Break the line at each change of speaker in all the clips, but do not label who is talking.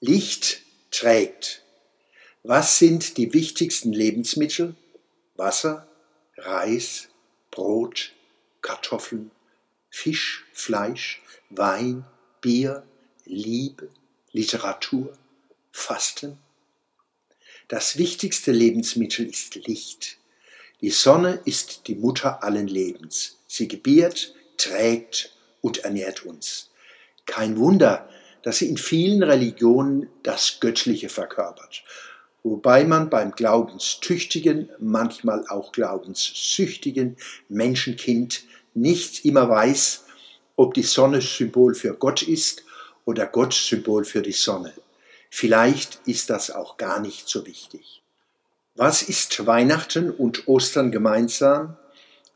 Licht trägt. Was sind die wichtigsten Lebensmittel? Wasser, Reis, Brot, Kartoffeln, Fisch, Fleisch, Wein, Bier, Liebe, Literatur, Fasten. Das wichtigste Lebensmittel ist Licht. Die Sonne ist die Mutter allen Lebens. Sie gebiert, trägt und ernährt uns. Kein Wunder, dass sie in vielen Religionen das Göttliche verkörpert, wobei man beim glaubenstüchtigen, manchmal auch glaubenssüchtigen Menschenkind nicht immer weiß, ob die Sonne Symbol für Gott ist oder Gott Symbol für die Sonne. Vielleicht ist das auch gar nicht so wichtig. Was ist Weihnachten und Ostern gemeinsam?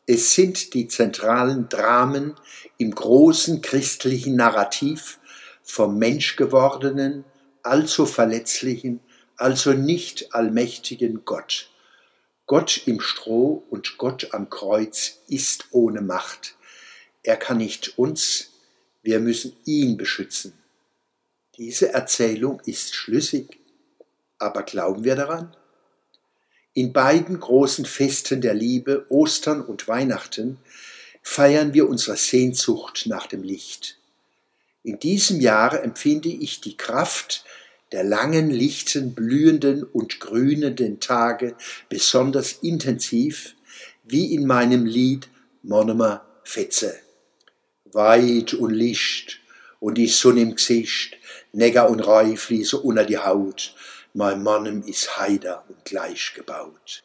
Es sind die zentralen Dramen im großen christlichen Narrativ vom Menschgewordenen, allzu verletzlichen, also nicht allmächtigen Gott. Gott im Stroh und Gott am Kreuz ist ohne Macht. Er kann nicht uns, wir müssen ihn beschützen. Diese Erzählung ist schlüssig, aber glauben wir daran? In beiden großen Festen der Liebe, Ostern und Weihnachten, feiern wir unsere Sehnsucht nach dem Licht. In diesem Jahre empfinde ich die Kraft der langen, lichten, blühenden und grünenden Tage besonders intensiv, wie in meinem Lied Monomer Fetze. Weit und Licht und die Sonne im Gesicht, Neger und Rei fließen unter die Haut, mein Mannem ist heider und gleich gebaut.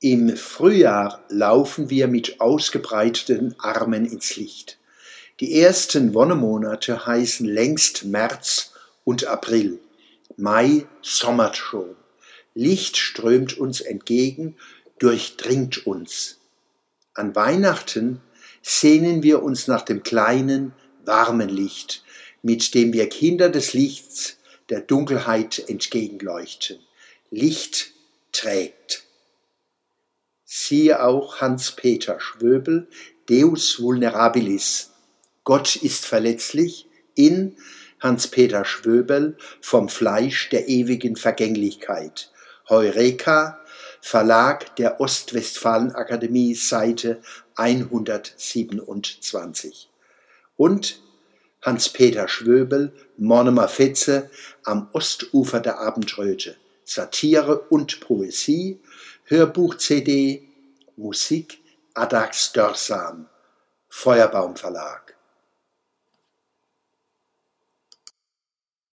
Im Frühjahr laufen wir mit ausgebreiteten Armen ins Licht. Die ersten Wonnemonate heißen längst März und April. Mai sommert schon. Licht strömt uns entgegen, durchdringt uns. An Weihnachten sehnen wir uns nach dem kleinen, warmen Licht, mit dem wir Kinder des Lichts der Dunkelheit entgegenleuchten. Licht trägt. Siehe auch Hans-Peter Schwöbel, Deus Vulnerabilis, Gott ist verletzlich in Hans-Peter Schwöbel vom Fleisch der ewigen Vergänglichkeit. Heureka, Verlag der Ostwestfalen-Akademie, Seite 127. Und Hans-Peter Schwöbel, Monomer Fetze, am Ostufer der Abendröte. Satire und Poesie, Hörbuch-CD, Musik, Adax Dörsam, Feuerbaum Verlag.